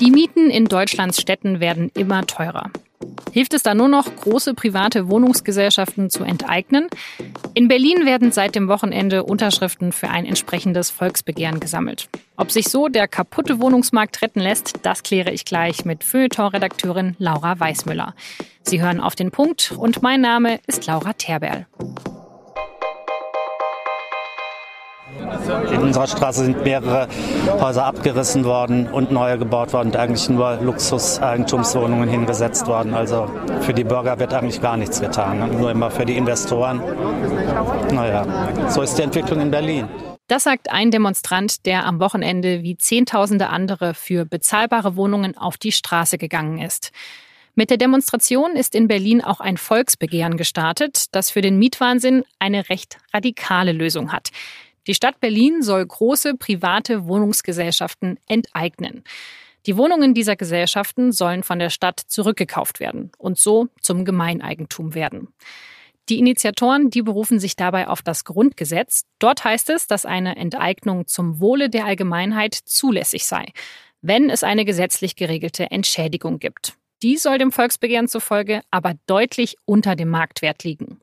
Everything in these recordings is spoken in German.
Die Mieten in Deutschlands Städten werden immer teurer. Hilft es da nur noch, große private Wohnungsgesellschaften zu enteignen? In Berlin werden seit dem Wochenende Unterschriften für ein entsprechendes Volksbegehren gesammelt. Ob sich so der kaputte Wohnungsmarkt retten lässt, das kläre ich gleich mit Feuilleton-Redakteurin Laura Weißmüller. Sie hören auf den Punkt und mein Name ist Laura Terberl. In unserer Straße sind mehrere Häuser abgerissen worden und neue gebaut worden und eigentlich nur Luxus-Eigentumswohnungen hingesetzt worden. Also für die Bürger wird eigentlich gar nichts getan, nur immer für die Investoren. Naja, so ist die Entwicklung in Berlin. Das sagt ein Demonstrant, der am Wochenende wie Zehntausende andere für bezahlbare Wohnungen auf die Straße gegangen ist. Mit der Demonstration ist in Berlin auch ein Volksbegehren gestartet, das für den Mietwahnsinn eine recht radikale Lösung hat. Die Stadt Berlin soll große private Wohnungsgesellschaften enteignen. Die Wohnungen dieser Gesellschaften sollen von der Stadt zurückgekauft werden und so zum Gemeineigentum werden. Die Initiatoren, die berufen sich dabei auf das Grundgesetz. Dort heißt es, dass eine Enteignung zum Wohle der Allgemeinheit zulässig sei, wenn es eine gesetzlich geregelte Entschädigung gibt. Die soll dem Volksbegehren zufolge aber deutlich unter dem Marktwert liegen.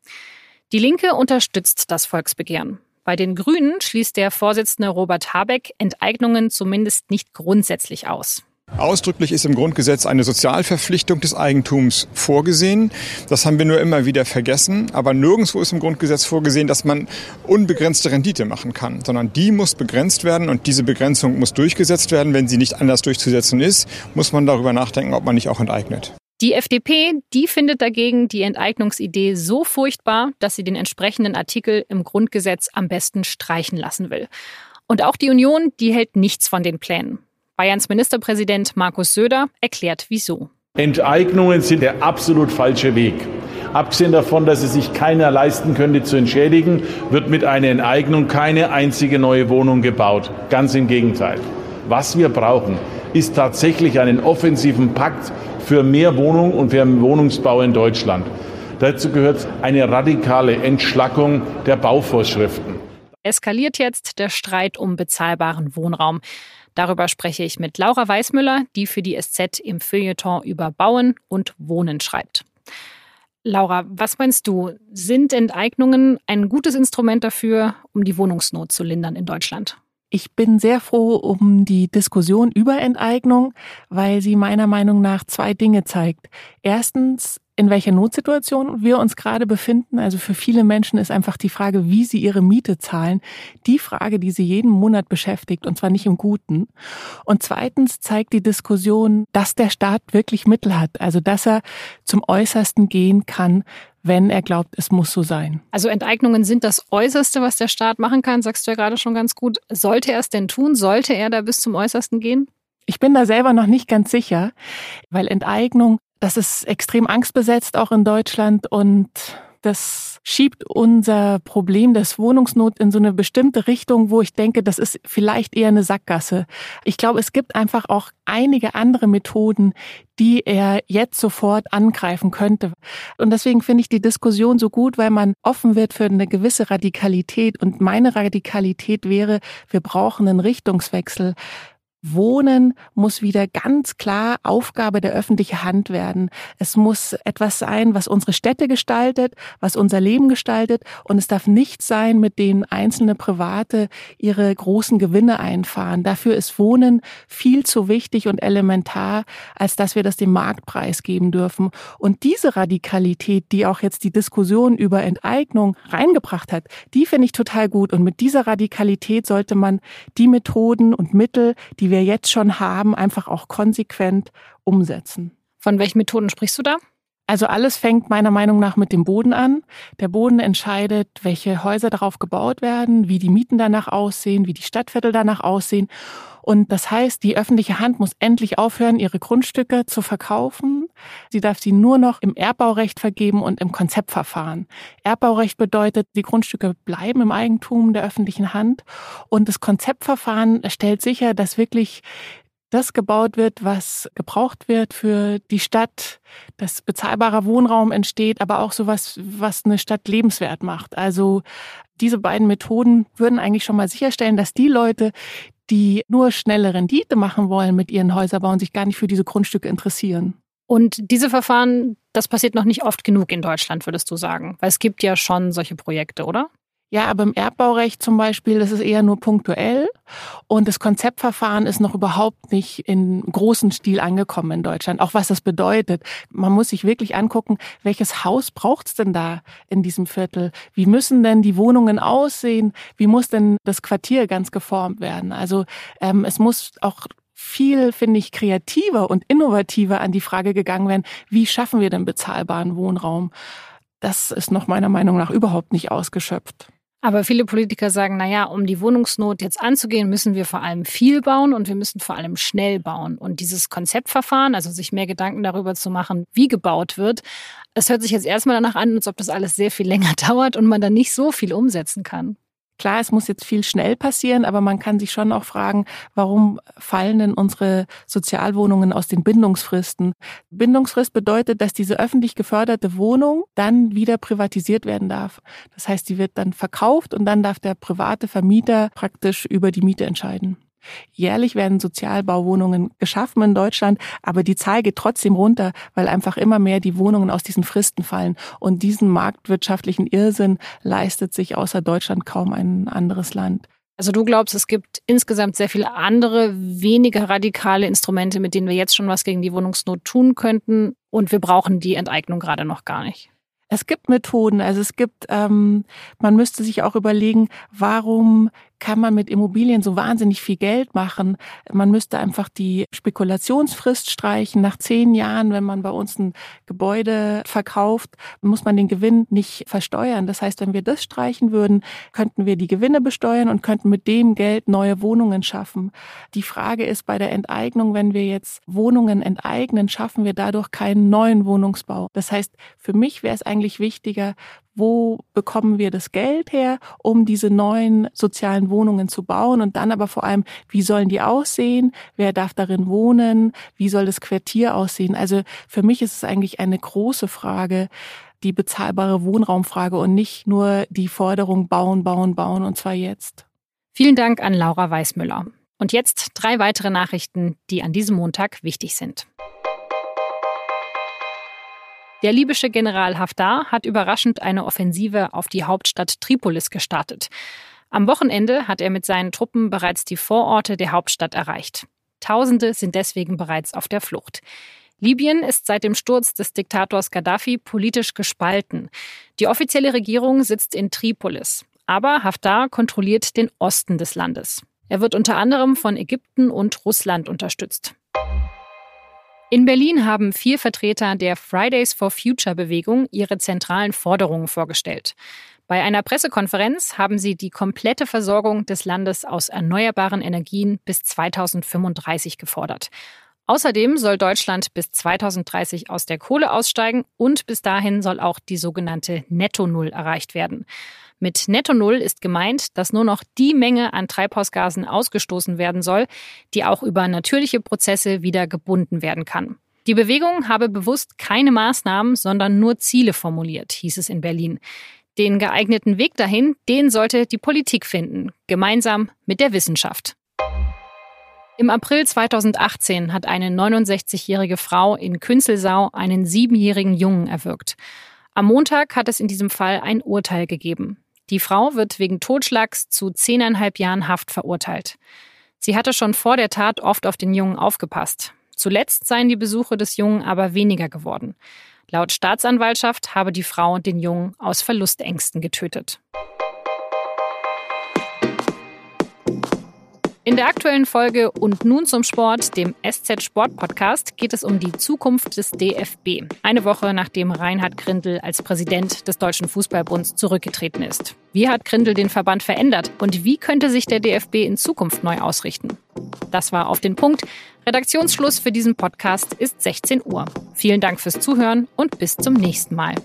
Die Linke unterstützt das Volksbegehren. Bei den Grünen schließt der Vorsitzende Robert Habeck Enteignungen zumindest nicht grundsätzlich aus. Ausdrücklich ist im Grundgesetz eine Sozialverpflichtung des Eigentums vorgesehen. Das haben wir nur immer wieder vergessen. Aber nirgendwo ist im Grundgesetz vorgesehen, dass man unbegrenzte Rendite machen kann, sondern die muss begrenzt werden und diese Begrenzung muss durchgesetzt werden. Wenn sie nicht anders durchzusetzen ist, muss man darüber nachdenken, ob man nicht auch enteignet. Die FDP, die findet dagegen die Enteignungsidee so furchtbar, dass sie den entsprechenden Artikel im Grundgesetz am besten streichen lassen will. Und auch die Union, die hält nichts von den Plänen. Bayerns Ministerpräsident Markus Söder erklärt wieso. Enteignungen sind der absolut falsche Weg. Abgesehen davon, dass es sich keiner leisten könnte zu entschädigen, wird mit einer Enteignung keine einzige neue Wohnung gebaut. Ganz im Gegenteil. Was wir brauchen, ist tatsächlich einen offensiven Pakt für mehr Wohnung und für Wohnungsbau in Deutschland. Dazu gehört eine radikale Entschlackung der Bauvorschriften. Eskaliert jetzt der Streit um bezahlbaren Wohnraum. Darüber spreche ich mit Laura Weißmüller, die für die SZ im Feuilleton über Bauen und Wohnen schreibt. Laura, was meinst du? Sind Enteignungen ein gutes Instrument dafür, um die Wohnungsnot zu lindern in Deutschland? Ich bin sehr froh um die Diskussion über Enteignung, weil sie meiner Meinung nach zwei Dinge zeigt. Erstens, in welcher Notsituation wir uns gerade befinden. Also für viele Menschen ist einfach die Frage, wie sie ihre Miete zahlen, die Frage, die sie jeden Monat beschäftigt, und zwar nicht im Guten. Und zweitens zeigt die Diskussion, dass der Staat wirklich Mittel hat, also dass er zum Äußersten gehen kann, wenn er glaubt, es muss so sein. Also Enteignungen sind das Äußerste, was der Staat machen kann, sagst du ja gerade schon ganz gut. Sollte er es denn tun? Sollte er da bis zum Äußersten gehen? Ich bin da selber noch nicht ganz sicher, weil Enteignung, das ist extrem angstbesetzt auch in Deutschland und das schiebt unser Problem des Wohnungsnot in so eine bestimmte Richtung, wo ich denke, das ist vielleicht eher eine Sackgasse. Ich glaube, es gibt einfach auch einige andere Methoden, die er jetzt sofort angreifen könnte. Und deswegen finde ich die Diskussion so gut, weil man offen wird für eine gewisse Radikalität. Und meine Radikalität wäre, wir brauchen einen Richtungswechsel. Wohnen muss wieder ganz klar Aufgabe der öffentlichen Hand werden. Es muss etwas sein, was unsere Städte gestaltet, was unser Leben gestaltet. Und es darf nicht sein, mit denen einzelne Private ihre großen Gewinne einfahren. Dafür ist Wohnen viel zu wichtig und elementar, als dass wir das dem Marktpreis geben dürfen. Und diese Radikalität, die auch jetzt die Diskussion über Enteignung reingebracht hat, die finde ich total gut. Und mit dieser Radikalität sollte man die Methoden und Mittel, die wir jetzt schon haben, einfach auch konsequent umsetzen. Von welchen Methoden sprichst du da? Also alles fängt meiner Meinung nach mit dem Boden an. Der Boden entscheidet, welche Häuser darauf gebaut werden, wie die Mieten danach aussehen, wie die Stadtviertel danach aussehen. Und das heißt, die öffentliche Hand muss endlich aufhören, ihre Grundstücke zu verkaufen. Sie darf sie nur noch im Erbbaurecht vergeben und im Konzeptverfahren. Erbbaurecht bedeutet, die Grundstücke bleiben im Eigentum der öffentlichen Hand. Und das Konzeptverfahren stellt sicher, dass wirklich das gebaut wird, was gebraucht wird für die Stadt, dass bezahlbarer Wohnraum entsteht, aber auch sowas, was eine Stadt lebenswert macht. Also Diese beiden Methoden würden eigentlich schon mal sicherstellen, dass die Leute, die nur schnelle Rendite machen wollen mit ihren Häuserbauen, sich gar nicht für diese Grundstücke interessieren. Und diese Verfahren, das passiert noch nicht oft genug in Deutschland, würdest du sagen? Weil es gibt ja schon solche Projekte, oder? Ja, aber im Erbbaurecht zum Beispiel, das ist eher nur punktuell und das Konzeptverfahren ist noch überhaupt nicht in großen Stil angekommen in Deutschland. Auch was das bedeutet. Man muss sich wirklich angucken, welches Haus braucht's denn da in diesem Viertel? Wie müssen denn die Wohnungen aussehen? Wie muss denn das Quartier ganz geformt werden? Also ähm, es muss auch viel, finde ich, kreativer und innovativer an die Frage gegangen werden, wie schaffen wir denn bezahlbaren Wohnraum? Das ist noch meiner Meinung nach überhaupt nicht ausgeschöpft. Aber viele Politiker sagen, na ja, um die Wohnungsnot jetzt anzugehen, müssen wir vor allem viel bauen und wir müssen vor allem schnell bauen. Und dieses Konzeptverfahren, also sich mehr Gedanken darüber zu machen, wie gebaut wird, es hört sich jetzt erstmal danach an, als ob das alles sehr viel länger dauert und man dann nicht so viel umsetzen kann. Klar, es muss jetzt viel schnell passieren, aber man kann sich schon auch fragen, warum fallen denn unsere Sozialwohnungen aus den Bindungsfristen? Bindungsfrist bedeutet, dass diese öffentlich geförderte Wohnung dann wieder privatisiert werden darf. Das heißt, sie wird dann verkauft und dann darf der private Vermieter praktisch über die Miete entscheiden. Jährlich werden Sozialbauwohnungen geschaffen in Deutschland, aber die Zahl geht trotzdem runter, weil einfach immer mehr die Wohnungen aus diesen Fristen fallen. Und diesen marktwirtschaftlichen Irrsinn leistet sich außer Deutschland kaum ein anderes Land. Also du glaubst, es gibt insgesamt sehr viele andere, weniger radikale Instrumente, mit denen wir jetzt schon was gegen die Wohnungsnot tun könnten und wir brauchen die Enteignung gerade noch gar nicht. Es gibt Methoden, also es gibt, ähm, man müsste sich auch überlegen, warum kann man mit Immobilien so wahnsinnig viel Geld machen. Man müsste einfach die Spekulationsfrist streichen. Nach zehn Jahren, wenn man bei uns ein Gebäude verkauft, muss man den Gewinn nicht versteuern. Das heißt, wenn wir das streichen würden, könnten wir die Gewinne besteuern und könnten mit dem Geld neue Wohnungen schaffen. Die Frage ist bei der Enteignung, wenn wir jetzt Wohnungen enteignen, schaffen wir dadurch keinen neuen Wohnungsbau. Das heißt, für mich wäre es eigentlich wichtiger, wo bekommen wir das Geld her, um diese neuen sozialen Wohnungen zu bauen und dann aber vor allem, wie sollen die aussehen, wer darf darin wohnen, wie soll das Quartier aussehen. Also für mich ist es eigentlich eine große Frage, die bezahlbare Wohnraumfrage und nicht nur die Forderung bauen, bauen, bauen und zwar jetzt. Vielen Dank an Laura Weißmüller. Und jetzt drei weitere Nachrichten, die an diesem Montag wichtig sind. Der libysche General Haftar hat überraschend eine Offensive auf die Hauptstadt Tripolis gestartet. Am Wochenende hat er mit seinen Truppen bereits die Vororte der Hauptstadt erreicht. Tausende sind deswegen bereits auf der Flucht. Libyen ist seit dem Sturz des Diktators Gaddafi politisch gespalten. Die offizielle Regierung sitzt in Tripolis, aber Haftar kontrolliert den Osten des Landes. Er wird unter anderem von Ägypten und Russland unterstützt. In Berlin haben vier Vertreter der Fridays for Future Bewegung ihre zentralen Forderungen vorgestellt. Bei einer Pressekonferenz haben sie die komplette Versorgung des Landes aus erneuerbaren Energien bis 2035 gefordert. Außerdem soll Deutschland bis 2030 aus der Kohle aussteigen und bis dahin soll auch die sogenannte Netto Null erreicht werden. Mit Netto Null ist gemeint, dass nur noch die Menge an Treibhausgasen ausgestoßen werden soll, die auch über natürliche Prozesse wieder gebunden werden kann. Die Bewegung habe bewusst keine Maßnahmen, sondern nur Ziele formuliert, hieß es in Berlin. Den geeigneten Weg dahin, den sollte die Politik finden, gemeinsam mit der Wissenschaft. Im April 2018 hat eine 69-jährige Frau in Künzelsau einen siebenjährigen Jungen erwürgt. Am Montag hat es in diesem Fall ein Urteil gegeben. Die Frau wird wegen Totschlags zu zehneinhalb Jahren Haft verurteilt. Sie hatte schon vor der Tat oft auf den Jungen aufgepasst. Zuletzt seien die Besuche des Jungen aber weniger geworden. Laut Staatsanwaltschaft habe die Frau den Jungen aus Verlustängsten getötet. In der aktuellen Folge und nun zum Sport, dem SZ Sport Podcast, geht es um die Zukunft des DFB. Eine Woche nachdem Reinhard Grindel als Präsident des Deutschen Fußballbunds zurückgetreten ist. Wie hat Grindel den Verband verändert und wie könnte sich der DFB in Zukunft neu ausrichten? Das war auf den Punkt. Redaktionsschluss für diesen Podcast ist 16 Uhr. Vielen Dank fürs Zuhören und bis zum nächsten Mal.